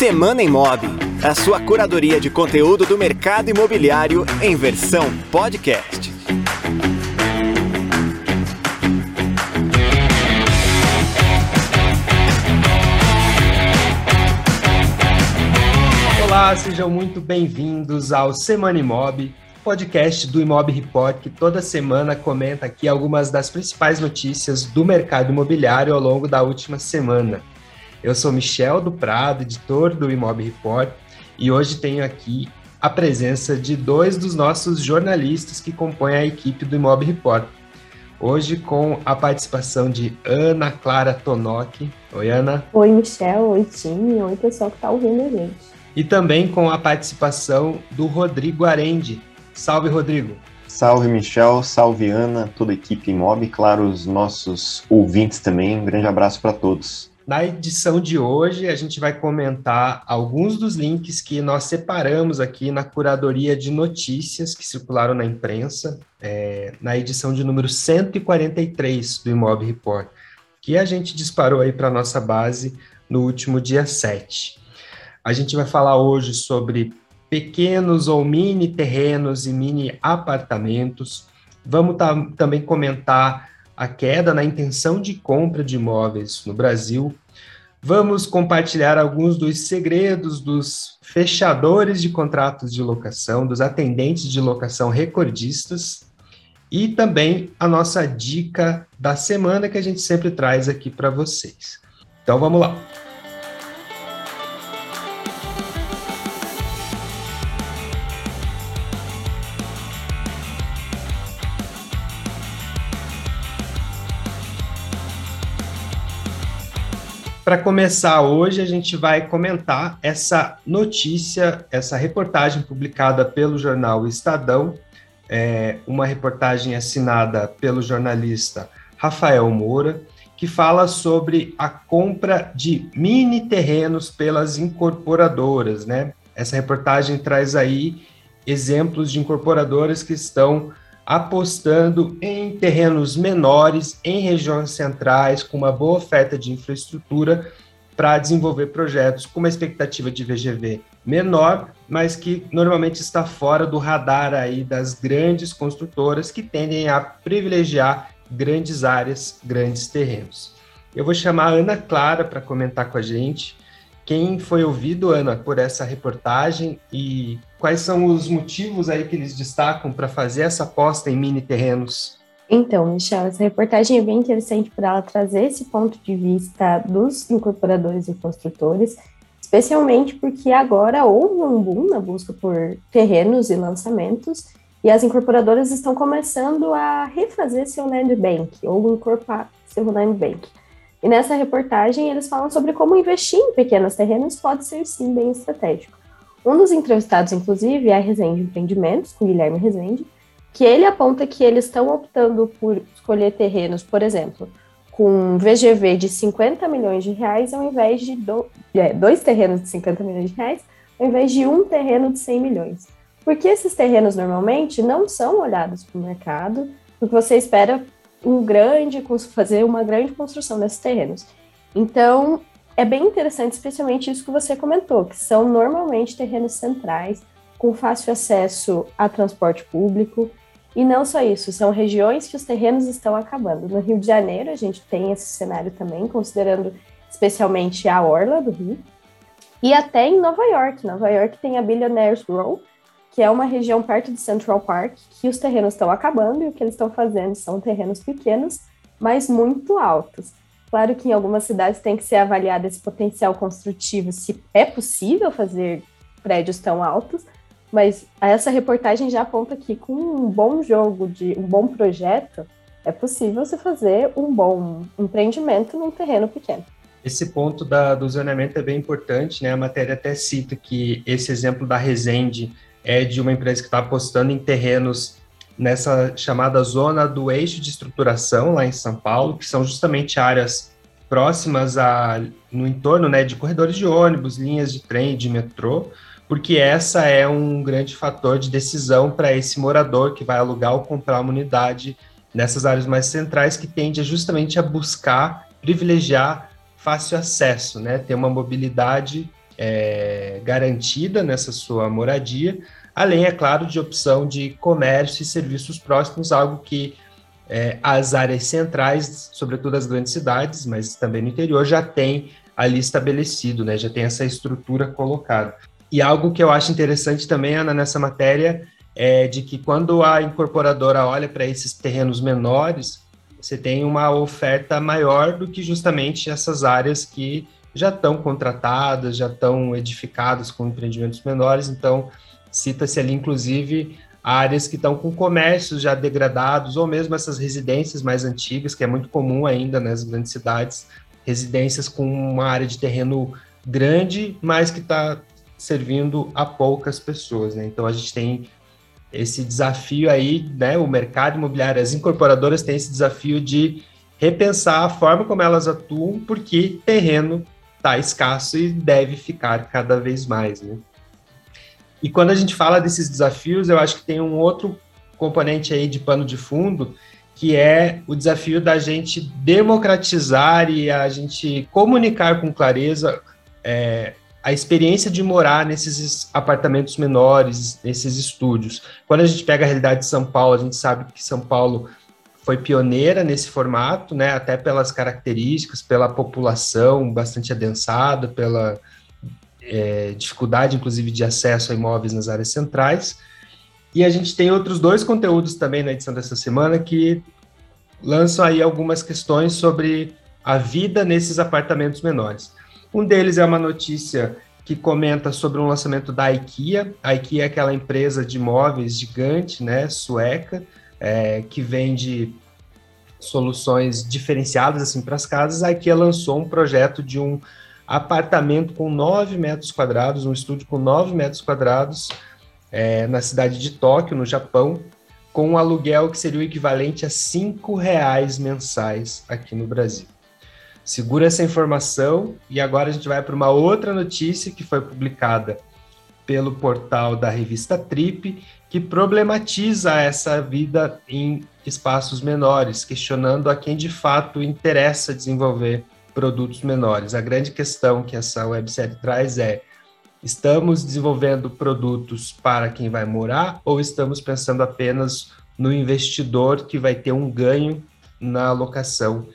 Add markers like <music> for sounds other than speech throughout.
Semana Imob, a sua curadoria de conteúdo do mercado imobiliário em versão podcast. Olá, sejam muito bem-vindos ao Semana Imob, podcast do Imob Report, que toda semana comenta aqui algumas das principais notícias do mercado imobiliário ao longo da última semana. Eu sou Michel do Prado, editor do Imob Report, e hoje tenho aqui a presença de dois dos nossos jornalistas que compõem a equipe do Imob Report. Hoje com a participação de Ana Clara Tonoc. Oi, Ana. Oi, Michel. Oi, time. Oi, pessoal que está ouvindo a gente. E também com a participação do Rodrigo Arendi. Salve, Rodrigo. Salve, Michel. Salve, Ana, toda a equipe Imob. Claro, os nossos ouvintes também. Um grande abraço para todos. Na edição de hoje, a gente vai comentar alguns dos links que nós separamos aqui na curadoria de notícias que circularam na imprensa, é, na edição de número 143 do Imob Report, que a gente disparou aí para a nossa base no último dia 7. A gente vai falar hoje sobre pequenos ou mini terrenos e mini apartamentos. Vamos também comentar a queda na intenção de compra de imóveis no Brasil. Vamos compartilhar alguns dos segredos dos fechadores de contratos de locação, dos atendentes de locação recordistas e também a nossa dica da semana que a gente sempre traz aqui para vocês. Então vamos lá. Para começar hoje, a gente vai comentar essa notícia, essa reportagem publicada pelo jornal Estadão, é, uma reportagem assinada pelo jornalista Rafael Moura, que fala sobre a compra de mini terrenos pelas incorporadoras, né? Essa reportagem traz aí exemplos de incorporadoras que estão apostando em terrenos menores, em regiões centrais, com uma boa oferta de infraestrutura para desenvolver projetos com uma expectativa de VGV menor, mas que normalmente está fora do radar aí das grandes construtoras que tendem a privilegiar grandes áreas, grandes terrenos. Eu vou chamar a Ana Clara para comentar com a gente quem foi ouvido, Ana, por essa reportagem e quais são os motivos aí que eles destacam para fazer essa aposta em mini terrenos? Então, Michel, essa reportagem é bem interessante para ela trazer esse ponto de vista dos incorporadores e construtores, especialmente porque agora houve um boom na busca por terrenos e lançamentos, e as incorporadoras estão começando a refazer seu land bank, ou incorporar seu land bank. E nessa reportagem eles falam sobre como investir em pequenos terrenos pode ser sim bem estratégico. Um dos entrevistados, inclusive, é a Resende Empreendimentos, com Guilherme Resende, que ele aponta que eles estão optando por escolher terrenos, por exemplo, com VGV de 50 milhões de reais ao invés de do, é, dois terrenos de 50 milhões de reais, ao invés de um terreno de 100 milhões. Porque esses terrenos normalmente não são olhados para o mercado, porque você espera um grande, fazer uma grande construção desses terrenos. Então, é bem interessante, especialmente isso que você comentou, que são normalmente terrenos centrais, com fácil acesso a transporte público. E não só isso, são regiões que os terrenos estão acabando. No Rio de Janeiro, a gente tem esse cenário também, considerando especialmente a orla do Rio. E até em Nova York. Nova York tem a Billionaires Row, que é uma região perto de Central Park, que os terrenos estão acabando e o que eles estão fazendo são terrenos pequenos, mas muito altos. Claro que em algumas cidades tem que ser avaliado esse potencial construtivo, se é possível fazer prédios tão altos, mas essa reportagem já aponta que com um bom jogo, de um bom projeto, é possível você fazer um bom empreendimento num terreno pequeno. Esse ponto da, do zoneamento é bem importante, né? A matéria até cita que esse exemplo da Resende é de uma empresa que está apostando em terrenos nessa chamada zona do eixo de estruturação lá em São Paulo, que são justamente áreas próximas a no entorno, né, de corredores de ônibus, linhas de trem, de metrô, porque essa é um grande fator de decisão para esse morador que vai alugar ou comprar uma unidade nessas áreas mais centrais que tende justamente a buscar privilegiar fácil acesso, né? Ter uma mobilidade é, garantida nessa sua moradia, além, é claro, de opção de comércio e serviços próximos, algo que é, as áreas centrais, sobretudo as grandes cidades, mas também no interior, já tem ali estabelecido, né? Já tem essa estrutura colocada. E algo que eu acho interessante também, Ana, nessa matéria, é de que quando a incorporadora olha para esses terrenos menores, você tem uma oferta maior do que justamente essas áreas que já estão contratadas, já estão edificadas com empreendimentos menores. Então, cita-se ali, inclusive, áreas que estão com comércios já degradados, ou mesmo essas residências mais antigas, que é muito comum ainda nas grandes cidades, residências com uma área de terreno grande, mas que está servindo a poucas pessoas. Né? Então, a gente tem esse desafio aí, né, o mercado imobiliário, as incorporadoras têm esse desafio de repensar a forma como elas atuam, porque terreno está escasso e deve ficar cada vez mais, né? E quando a gente fala desses desafios, eu acho que tem um outro componente aí de pano de fundo, que é o desafio da gente democratizar e a gente comunicar com clareza é, a experiência de morar nesses apartamentos menores, nesses estúdios. Quando a gente pega a realidade de São Paulo, a gente sabe que São Paulo foi pioneira nesse formato, né, até pelas características, pela população bastante adensada, pela é, dificuldade, inclusive, de acesso a imóveis nas áreas centrais. E a gente tem outros dois conteúdos também na edição dessa semana que lançam aí algumas questões sobre a vida nesses apartamentos menores. Um deles é uma notícia que comenta sobre um lançamento da IKEA. A IKEA é aquela empresa de móveis gigante, né, sueca, é, que vende soluções diferenciadas assim para as casas. A IKEA lançou um projeto de um apartamento com 9 metros quadrados, um estúdio com 9 metros quadrados é, na cidade de Tóquio, no Japão, com um aluguel que seria o equivalente a cinco reais mensais aqui no Brasil. Segura essa informação e agora a gente vai para uma outra notícia que foi publicada pelo portal da revista Trip, que problematiza essa vida em espaços menores, questionando a quem de fato interessa desenvolver produtos menores. A grande questão que essa websérie traz é: estamos desenvolvendo produtos para quem vai morar ou estamos pensando apenas no investidor que vai ter um ganho na alocação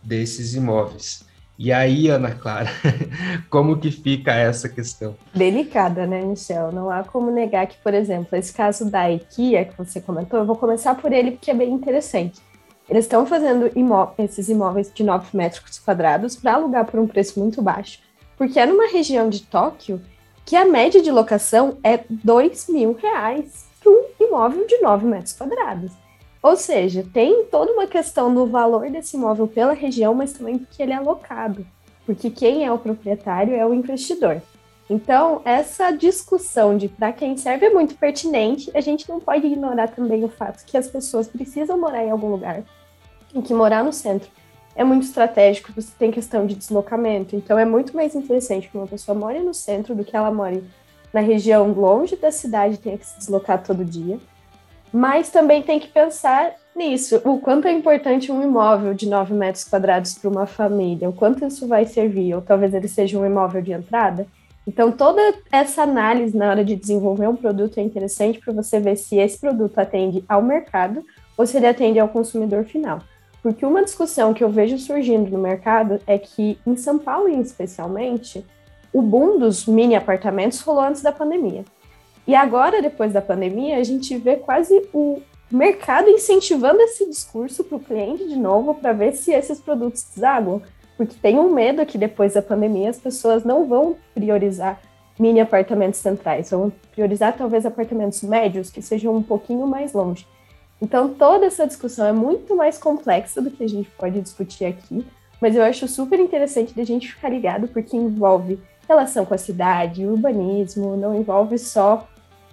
desses imóveis. E aí, Ana Clara, <laughs> como que fica essa questão? Delicada, né, Michel? Não há como negar que, por exemplo, esse caso da IKEA que você comentou, eu vou começar por ele porque é bem interessante. Eles estão fazendo imó esses imóveis de 9 metros quadrados para alugar por um preço muito baixo, porque é numa região de Tóquio que a média de locação é 2 mil reais para um imóvel de 9 metros quadrados. Ou seja, tem toda uma questão do valor desse imóvel pela região, mas também porque ele é alocado, porque quem é o proprietário é o investidor. Então, essa discussão de para quem serve é muito pertinente. A gente não pode ignorar também o fato que as pessoas precisam morar em algum lugar, e que morar no centro é muito estratégico, você tem questão de deslocamento. Então, é muito mais interessante que uma pessoa more no centro do que ela more na região longe da cidade e tenha que se deslocar todo dia mas também tem que pensar nisso, o quanto é importante um imóvel de 9 metros quadrados para uma família, o quanto isso vai servir, ou talvez ele seja um imóvel de entrada. Então, toda essa análise na hora de desenvolver um produto é interessante para você ver se esse produto atende ao mercado ou se ele atende ao consumidor final. Porque uma discussão que eu vejo surgindo no mercado é que, em São Paulo, especialmente, o boom dos mini apartamentos rolou antes da pandemia. E agora, depois da pandemia, a gente vê quase o mercado incentivando esse discurso para o cliente de novo para ver se esses produtos desaguam. Porque tem um medo que depois da pandemia as pessoas não vão priorizar mini apartamentos centrais, vão priorizar talvez apartamentos médios que sejam um pouquinho mais longe. Então toda essa discussão é muito mais complexa do que a gente pode discutir aqui, mas eu acho super interessante da gente ficar ligado porque envolve relação com a cidade, urbanismo, não envolve só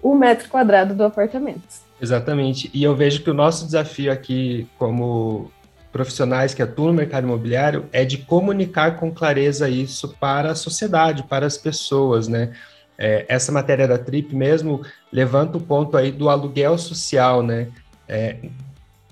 o metro quadrado do apartamento. Exatamente. E eu vejo que o nosso desafio aqui, como profissionais que atuam no mercado imobiliário, é de comunicar com clareza isso para a sociedade, para as pessoas, né? É, essa matéria da Trip mesmo levanta o ponto aí do aluguel social, né? É,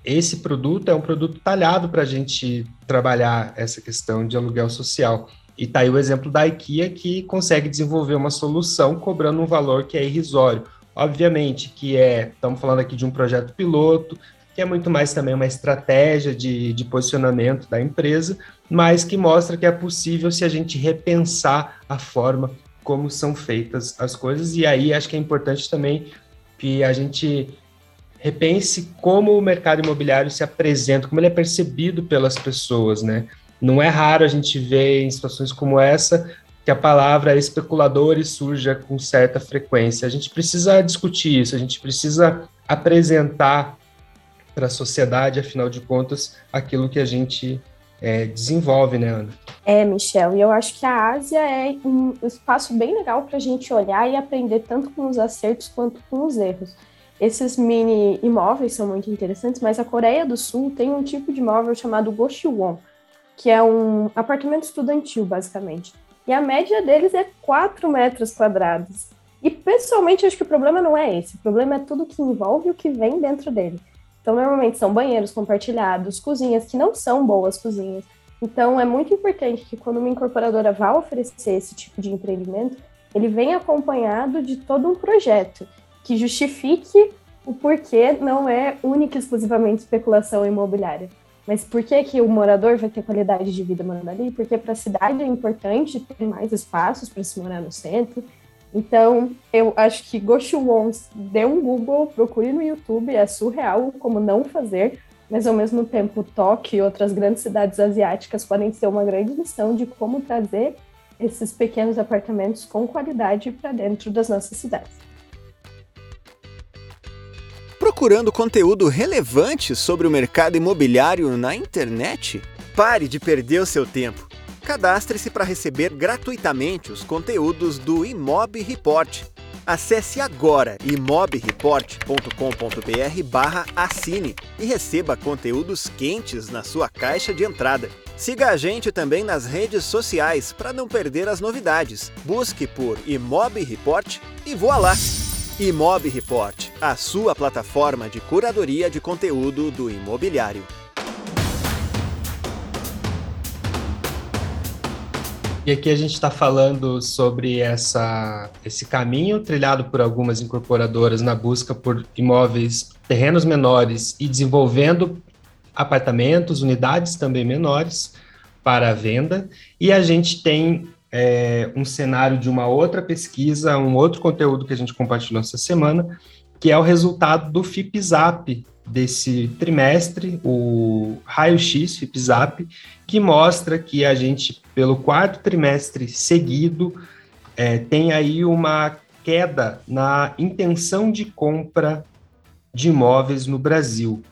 esse produto é um produto talhado para a gente trabalhar essa questão de aluguel social. E tá aí o exemplo da IKEA que consegue desenvolver uma solução cobrando um valor que é irrisório. Obviamente que é, estamos falando aqui de um projeto piloto, que é muito mais também uma estratégia de, de posicionamento da empresa, mas que mostra que é possível se a gente repensar a forma como são feitas as coisas. E aí acho que é importante também que a gente repense como o mercado imobiliário se apresenta, como ele é percebido pelas pessoas, né? Não é raro a gente ver em situações como essa que a palavra especuladores surja com certa frequência. A gente precisa discutir isso, a gente precisa apresentar para a sociedade, afinal de contas, aquilo que a gente é, desenvolve, né, Ana? É, Michel, e eu acho que a Ásia é um espaço bem legal para a gente olhar e aprender tanto com os acertos quanto com os erros. Esses mini imóveis são muito interessantes, mas a Coreia do Sul tem um tipo de imóvel chamado Goshwon, que é um apartamento estudantil, basicamente. E a média deles é 4 metros quadrados. E pessoalmente acho que o problema não é esse, o problema é tudo que envolve o que vem dentro dele. Então, normalmente são banheiros compartilhados, cozinhas que não são boas cozinhas. Então, é muito importante que quando uma incorporadora vá oferecer esse tipo de empreendimento, ele venha acompanhado de todo um projeto que justifique o porquê não é única e exclusivamente especulação imobiliária. Mas por que, que o morador vai ter qualidade de vida morando ali? Porque para a cidade é importante ter mais espaços para se morar no centro. Então, eu acho que Wons dê um Google, procure no YouTube, é surreal como não fazer, mas ao mesmo tempo Tóquio e outras grandes cidades asiáticas podem ser uma grande lição de como trazer esses pequenos apartamentos com qualidade para dentro das nossas cidades procurando conteúdo relevante sobre o mercado imobiliário na internet? Pare de perder o seu tempo. Cadastre-se para receber gratuitamente os conteúdos do Imob Report. Acesse agora imobreport.com.br assine e receba conteúdos quentes na sua caixa de entrada. Siga a gente também nas redes sociais para não perder as novidades. Busque por Imob Report e voa lá! Imob Report, a sua plataforma de curadoria de conteúdo do imobiliário. E aqui a gente está falando sobre essa, esse caminho trilhado por algumas incorporadoras na busca por imóveis, terrenos menores e desenvolvendo apartamentos, unidades também menores para venda. E a gente tem é, um cenário de uma outra pesquisa, um outro conteúdo que a gente compartilhou essa semana, que é o resultado do FIPZAP desse trimestre, o raio-x FIPZAP, que mostra que a gente, pelo quarto trimestre seguido, é, tem aí uma queda na intenção de compra de imóveis no Brasil.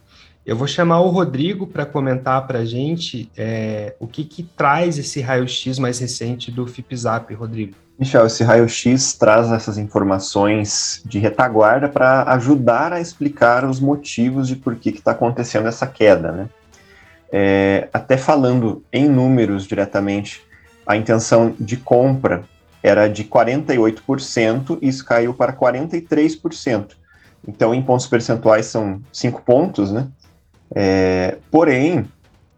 Eu vou chamar o Rodrigo para comentar para a gente é, o que, que traz esse raio-x mais recente do FIPZAP, Rodrigo. Michel, esse raio-x traz essas informações de retaguarda para ajudar a explicar os motivos de por que está acontecendo essa queda, né? É, até falando em números diretamente, a intenção de compra era de 48%, e isso caiu para 43%. Então, em pontos percentuais, são 5 pontos, né? É, porém,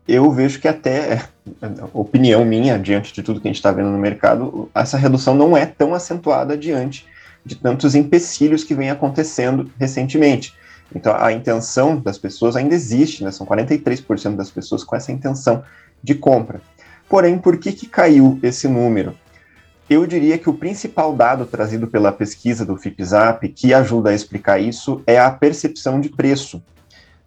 eu vejo que até, <laughs> opinião minha, diante de tudo que a gente está vendo no mercado, essa redução não é tão acentuada diante de tantos empecilhos que vem acontecendo recentemente. Então, a intenção das pessoas ainda existe, né? são 43% das pessoas com essa intenção de compra. Porém, por que, que caiu esse número? Eu diria que o principal dado trazido pela pesquisa do FIPZAP que ajuda a explicar isso é a percepção de preço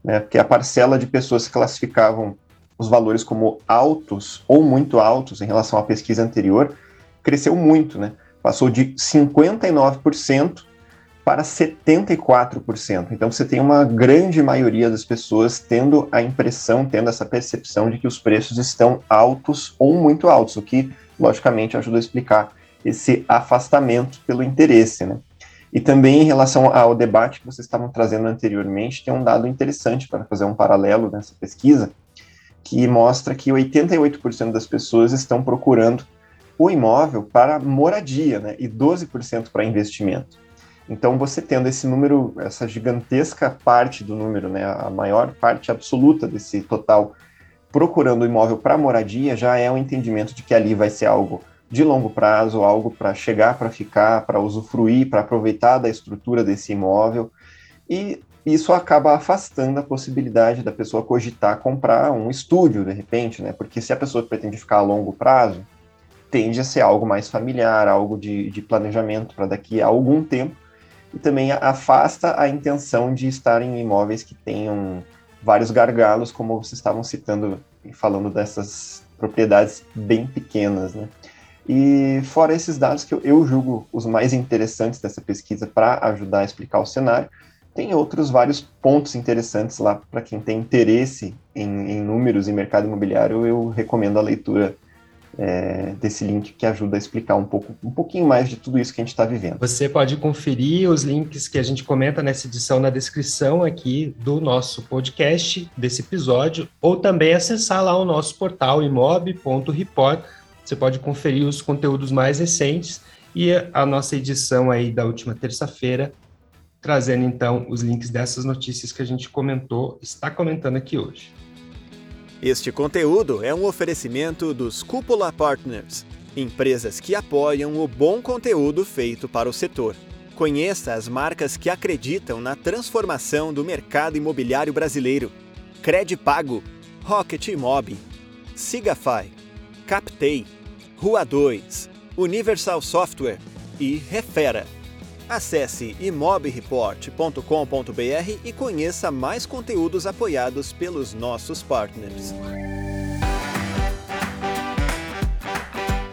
né, porque a parcela de pessoas que classificavam os valores como altos ou muito altos em relação à pesquisa anterior cresceu muito, né? Passou de 59% para 74%. Então você tem uma grande maioria das pessoas tendo a impressão, tendo essa percepção de que os preços estão altos ou muito altos, o que logicamente ajuda a explicar esse afastamento pelo interesse, né? E também em relação ao debate que vocês estavam trazendo anteriormente, tem um dado interessante para fazer um paralelo nessa pesquisa, que mostra que 88% das pessoas estão procurando o imóvel para moradia, né, e 12% para investimento. Então, você tendo esse número, essa gigantesca parte do número, né, a maior parte absoluta desse total, procurando o imóvel para moradia, já é um entendimento de que ali vai ser algo de longo prazo, algo para chegar, para ficar, para usufruir, para aproveitar da estrutura desse imóvel. E isso acaba afastando a possibilidade da pessoa cogitar comprar um estúdio, de repente, né? Porque se a pessoa pretende ficar a longo prazo, tende a ser algo mais familiar, algo de, de planejamento para daqui a algum tempo, e também afasta a intenção de estar em imóveis que tenham vários gargalos, como vocês estavam citando, falando dessas propriedades bem pequenas, né? E fora esses dados que eu, julgo os mais interessantes dessa pesquisa para ajudar a explicar o cenário, tem outros vários pontos interessantes lá para quem tem interesse em, em, números e mercado imobiliário. Eu recomendo a leitura é, desse link que ajuda a explicar um pouco, um pouquinho mais de tudo isso que a gente está vivendo. Você pode conferir os links que a gente comenta nessa edição na descrição aqui do nosso podcast desse episódio, ou também acessar lá o nosso portal imob.report você pode conferir os conteúdos mais recentes e a nossa edição aí da última terça-feira, trazendo então os links dessas notícias que a gente comentou, está comentando aqui hoje. Este conteúdo é um oferecimento dos Cúpula Partners, empresas que apoiam o bom conteúdo feito para o setor. Conheça as marcas que acreditam na transformação do mercado imobiliário brasileiro. Credipago, Rocket Imob, Sigafy, Captei, Rua 2, Universal Software e Refera. Acesse imobreport.com.br e conheça mais conteúdos apoiados pelos nossos partners.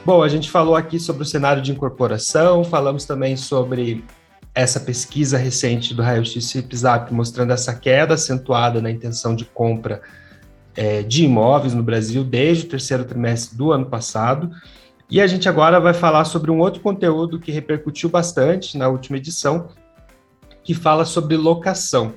Bom, a gente falou aqui sobre o cenário de incorporação, falamos também sobre essa pesquisa recente do raio-x FIPZAP mostrando essa queda acentuada na intenção de compra é, de imóveis no Brasil desde o terceiro trimestre do ano passado. E a gente agora vai falar sobre um outro conteúdo que repercutiu bastante na última edição, que fala sobre locação.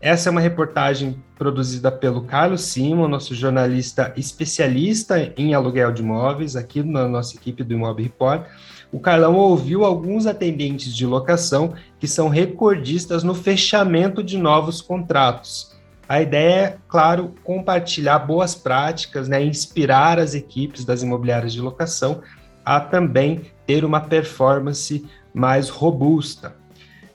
Essa é uma reportagem produzida pelo Carlos Simon, nosso jornalista especialista em aluguel de imóveis, aqui na nossa equipe do Imob Report. O Carlão ouviu alguns atendentes de locação que são recordistas no fechamento de novos contratos. A ideia é, claro, compartilhar boas práticas, né, inspirar as equipes das imobiliárias de locação a também ter uma performance mais robusta.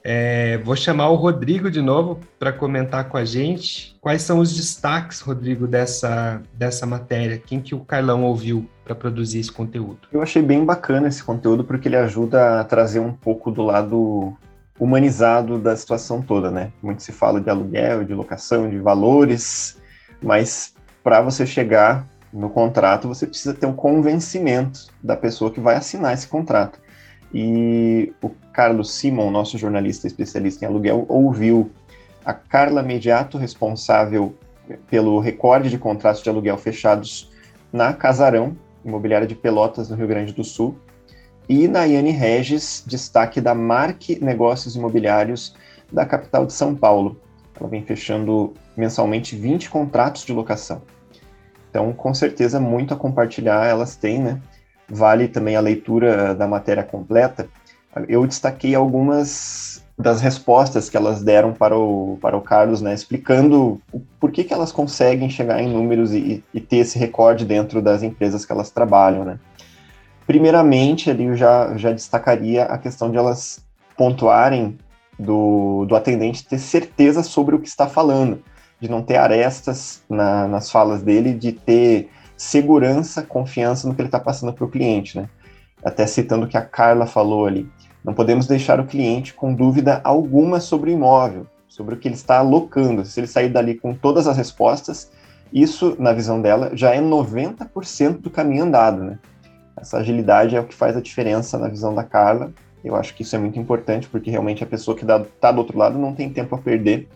É, vou chamar o Rodrigo de novo para comentar com a gente quais são os destaques, Rodrigo, dessa, dessa matéria. Quem que o Carlão ouviu para produzir esse conteúdo? Eu achei bem bacana esse conteúdo porque ele ajuda a trazer um pouco do lado humanizado da situação toda, né? Muito se fala de aluguel, de locação, de valores, mas para você chegar no contrato, você precisa ter um convencimento da pessoa que vai assinar esse contrato. E o Carlos Simon, nosso jornalista especialista em aluguel, ouviu a Carla Mediato, responsável pelo recorde de contratos de aluguel fechados na Casarão, imobiliária de Pelotas, no Rio Grande do Sul, e Nayane Regis, destaque da Marque Negócios Imobiliários da capital de São Paulo. Ela vem fechando mensalmente 20 contratos de locação. Então, com certeza, muito a compartilhar elas têm, né? Vale também a leitura da matéria completa. Eu destaquei algumas das respostas que elas deram para o, para o Carlos, né? Explicando por que, que elas conseguem chegar em números e, e ter esse recorde dentro das empresas que elas trabalham, né? Primeiramente, ali eu já, já destacaria a questão de elas pontuarem do, do atendente ter certeza sobre o que está falando, de não ter arestas na, nas falas dele, de ter segurança, confiança no que ele está passando para o cliente, né? Até citando o que a Carla falou ali. Não podemos deixar o cliente com dúvida alguma sobre o imóvel, sobre o que ele está alocando. Se ele sair dali com todas as respostas, isso, na visão dela, já é 90% do caminho andado, né? Essa agilidade é o que faz a diferença na visão da Carla. Eu acho que isso é muito importante, porque realmente a pessoa que está do outro lado não tem tempo a perder.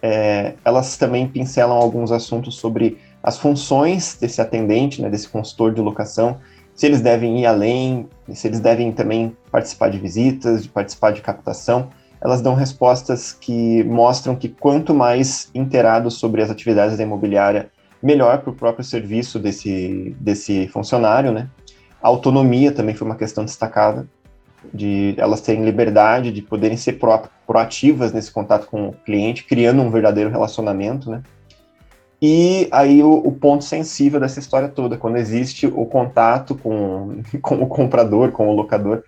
É, elas também pincelam alguns assuntos sobre as funções desse atendente, né, desse consultor de locação, se eles devem ir além, se eles devem também participar de visitas, de participar de captação. Elas dão respostas que mostram que quanto mais inteirados sobre as atividades da imobiliária, melhor para o próprio serviço desse, desse funcionário, né? A autonomia também foi uma questão destacada. de elas terem liberdade, de poderem ser pro, proativas nesse contato com o cliente, criando um verdadeiro relacionamento, né? E aí o, o, ponto sensível dessa história toda, quando existe o contato com, <laughs> com o comprador, com o locador,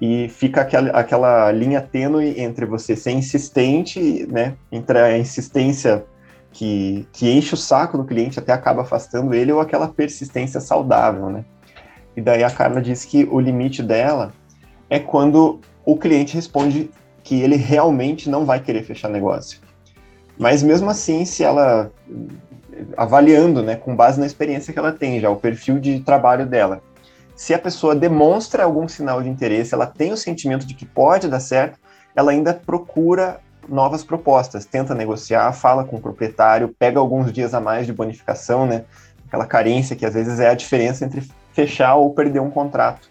e fica aquela, aquela linha tênue entre você ser insistente, né, entre a insistência que, que enche o saco do cliente até acaba afastando ele, ou aquela persistência saudável, né. E daí a Carla diz que o limite dela é quando o cliente responde que ele realmente não vai querer fechar negócio. Mas mesmo assim, se ela avaliando, né, com base na experiência que ela tem já, o perfil de trabalho dela, se a pessoa demonstra algum sinal de interesse, ela tem o sentimento de que pode dar certo, ela ainda procura novas propostas, tenta negociar, fala com o proprietário, pega alguns dias a mais de bonificação, né? Aquela carência que às vezes é a diferença entre fechar ou perder um contrato.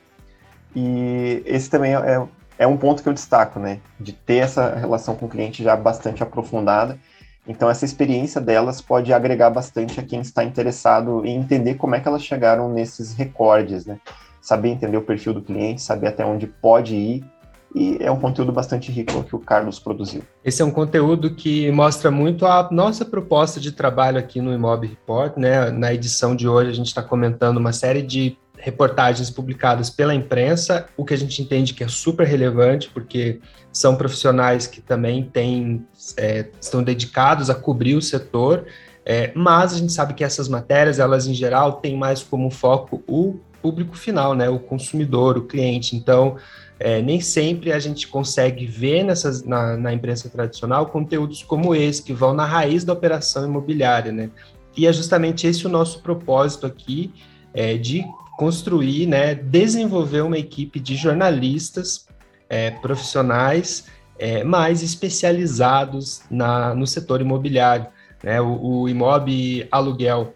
E esse também é, é um ponto que eu destaco, né? De ter essa relação com o cliente já bastante aprofundada. Então, essa experiência delas pode agregar bastante a quem está interessado em entender como é que elas chegaram nesses recordes, né? Saber entender o perfil do cliente, saber até onde pode ir e é um conteúdo bastante rico que o Carlos produziu. Esse é um conteúdo que mostra muito a nossa proposta de trabalho aqui no Imob Report, né? Na edição de hoje a gente está comentando uma série de reportagens publicadas pela imprensa, o que a gente entende que é super relevante, porque são profissionais que também têm, é, estão dedicados a cobrir o setor, é, mas a gente sabe que essas matérias, elas em geral têm mais como foco o público final, né, o consumidor, o cliente. Então, é, nem sempre a gente consegue ver nessas, na, na, imprensa tradicional conteúdos como esse, que vão na raiz da operação imobiliária, né? E é justamente esse o nosso propósito aqui, é, de construir, né, desenvolver uma equipe de jornalistas é, profissionais é, mais especializados na, no setor imobiliário. Né? O, o Imob Aluguel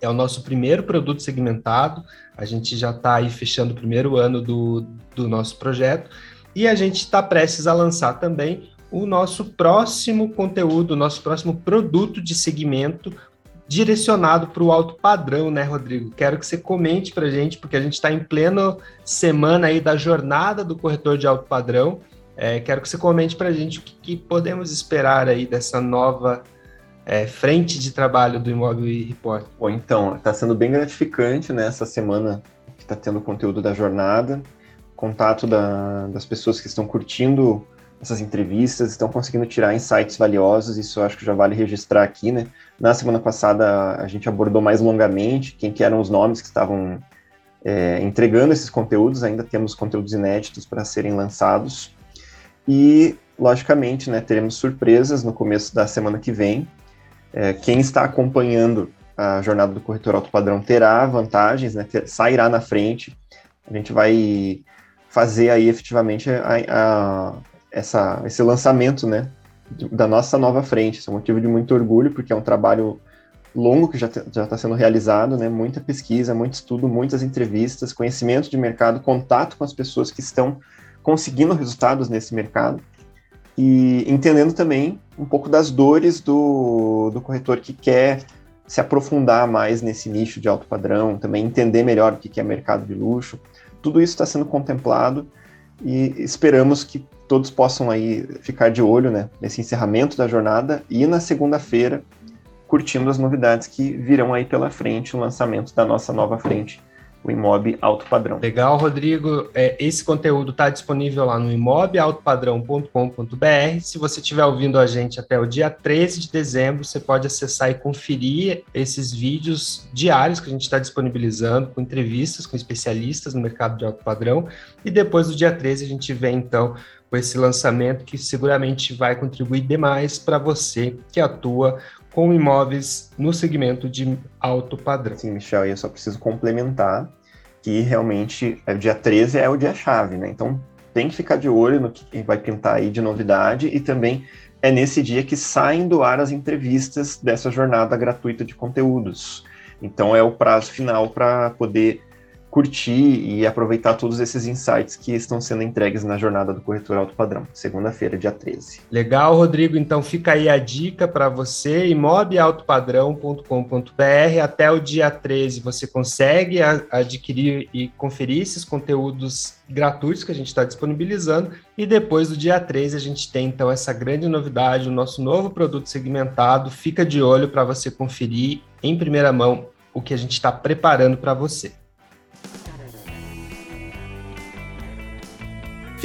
é o nosso primeiro produto segmentado, a gente já está aí fechando o primeiro ano do, do nosso projeto e a gente está prestes a lançar também o nosso próximo conteúdo, o nosso próximo produto de segmento direcionado para o alto padrão, né, Rodrigo? Quero que você comente para a gente, porque a gente está em plena semana aí da jornada do corretor de alto padrão. É, quero que você comente para a gente o que, que, podemos esperar aí dessa nova é, frente de trabalho do Imóvel Report. Bom, então, está sendo bem gratificante né, semana que está tendo o conteúdo da jornada, contato da, das pessoas que estão curtindo essas entrevistas, estão conseguindo tirar insights valiosos, isso eu acho que já vale registrar aqui, né? Na semana passada a gente abordou mais longamente quem que eram os nomes que estavam é, entregando esses conteúdos, ainda temos conteúdos inéditos para serem lançados, e, logicamente, né, teremos surpresas no começo da semana que vem. É, quem está acompanhando a jornada do corretor alto padrão terá vantagens, né, ter, sairá na frente. A gente vai fazer aí efetivamente a, a essa, esse lançamento, né, da nossa nova frente. Isso é um motivo de muito orgulho, porque é um trabalho longo que já está sendo realizado, né, muita pesquisa, muito estudo, muitas entrevistas, conhecimento de mercado, contato com as pessoas que estão conseguindo resultados nesse mercado e entendendo também um pouco das dores do, do corretor que quer se aprofundar mais nesse nicho de alto padrão, também entender melhor o que é mercado de luxo. Tudo isso está sendo contemplado e esperamos que todos possam aí ficar de olho né, nesse encerramento da jornada e na segunda-feira curtindo as novidades que virão aí pela frente, o lançamento da nossa nova frente, o Imob Alto Padrão. Legal, Rodrigo. É, esse conteúdo está disponível lá no imobaltopadrão.com.br. Se você estiver ouvindo a gente até o dia 13 de dezembro, você pode acessar e conferir esses vídeos diários que a gente está disponibilizando, com entrevistas com especialistas no mercado de alto padrão. E depois do dia 13 a gente vem então com esse lançamento que seguramente vai contribuir demais para você que atua com imóveis no segmento de alto padrão. Sim, Michel, e eu só preciso complementar que realmente é, o dia 13 é o dia-chave, né? Então tem que ficar de olho no que vai pintar aí de novidade e também é nesse dia que saem do ar as entrevistas dessa jornada gratuita de conteúdos. Então é o prazo final para poder curtir e aproveitar todos esses insights que estão sendo entregues na jornada do corretor alto padrão, segunda-feira, dia 13. Legal, Rodrigo. Então fica aí a dica para você, imobialtopadrão.com.br. Até o dia 13 você consegue adquirir e conferir esses conteúdos gratuitos que a gente está disponibilizando. E depois do dia 13 a gente tem então essa grande novidade, o nosso novo produto segmentado. Fica de olho para você conferir em primeira mão o que a gente está preparando para você.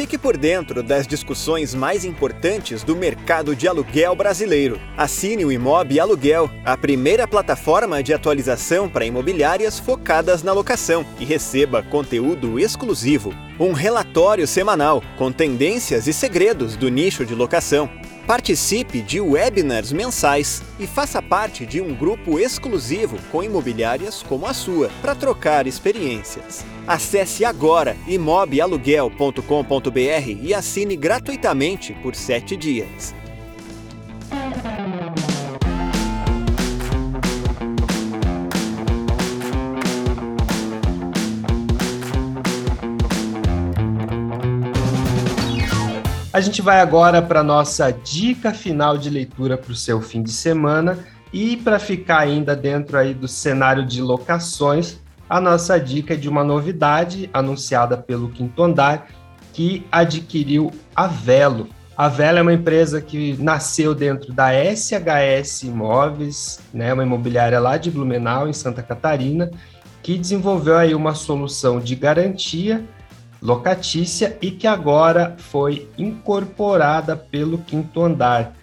Fique por dentro das discussões mais importantes do mercado de aluguel brasileiro. Assine o Imob Aluguel, a primeira plataforma de atualização para imobiliárias focadas na locação, e receba conteúdo exclusivo. Um relatório semanal com tendências e segredos do nicho de locação Participe de webinars mensais e faça parte de um grupo exclusivo com imobiliárias como a sua, para trocar experiências. Acesse agora imobialuguel.com.br e assine gratuitamente por sete dias. A gente vai agora para nossa dica final de leitura para o seu fim de semana e para ficar ainda dentro aí do cenário de locações, a nossa dica é de uma novidade anunciada pelo Quinto Andar que adquiriu a Velo. A Velo é uma empresa que nasceu dentro da SHS Imóveis, né, uma imobiliária lá de Blumenau, em Santa Catarina, que desenvolveu aí uma solução de garantia locatícia e que agora foi incorporada pelo quinto andar.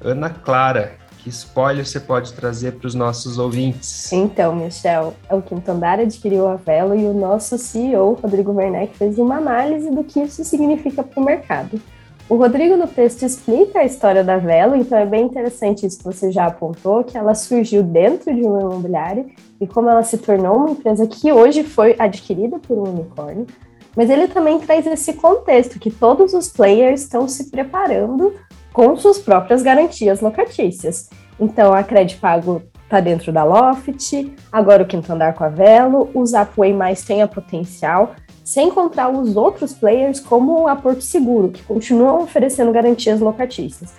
Ana Clara, que spoiler você pode trazer para os nossos ouvintes? Então, Michel, o Quinto Andar adquiriu a Velo e o nosso CEO, Rodrigo Werneck, fez uma análise do que isso significa para o mercado. O Rodrigo no texto explica a história da Velo, então é bem interessante isso que você já apontou, que ela surgiu dentro de uma imobiliária e como ela se tornou uma empresa que hoje foi adquirida por um unicórnio, mas ele também traz esse contexto que todos os players estão se preparando com suas próprias garantias locatícias. Então, a Credit Pago está dentro da Loft, agora o Quinto Andar com a Velo, o Zapway mais tem a potencial, sem contar os outros players como a Porto Seguro, que continuam oferecendo garantias locatícias.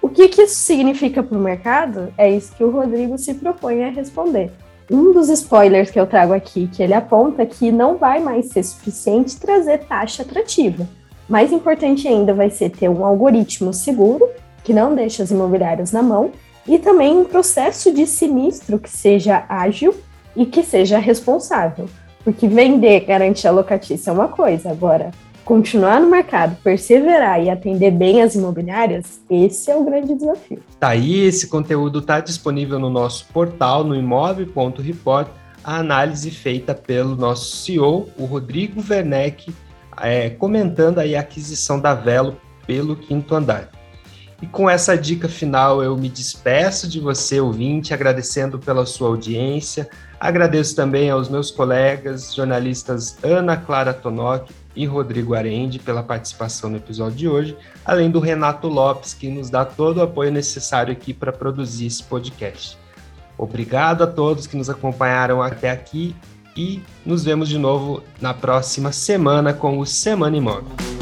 O que, que isso significa para o mercado? É isso que o Rodrigo se propõe a responder um dos spoilers que eu trago aqui, que ele aponta que não vai mais ser suficiente trazer taxa atrativa. Mais importante ainda vai ser ter um algoritmo seguro, que não deixa as imobiliárias na mão, e também um processo de sinistro que seja ágil e que seja responsável. Porque vender garantia locatícia é uma coisa, agora continuar no mercado, perseverar e atender bem as imobiliárias, esse é o grande desafio. Tá aí, esse conteúdo está disponível no nosso portal, no imóvel.report, a análise feita pelo nosso CEO, o Rodrigo Werneck, é, comentando aí a aquisição da Velo pelo quinto andar. E com essa dica final, eu me despeço de você, ouvinte, agradecendo pela sua audiência. Agradeço também aos meus colegas jornalistas Ana Clara Tonoc e Rodrigo Arende pela participação no episódio de hoje, além do Renato Lopes, que nos dá todo o apoio necessário aqui para produzir esse podcast. Obrigado a todos que nos acompanharam até aqui e nos vemos de novo na próxima semana com o Semana Imóvel.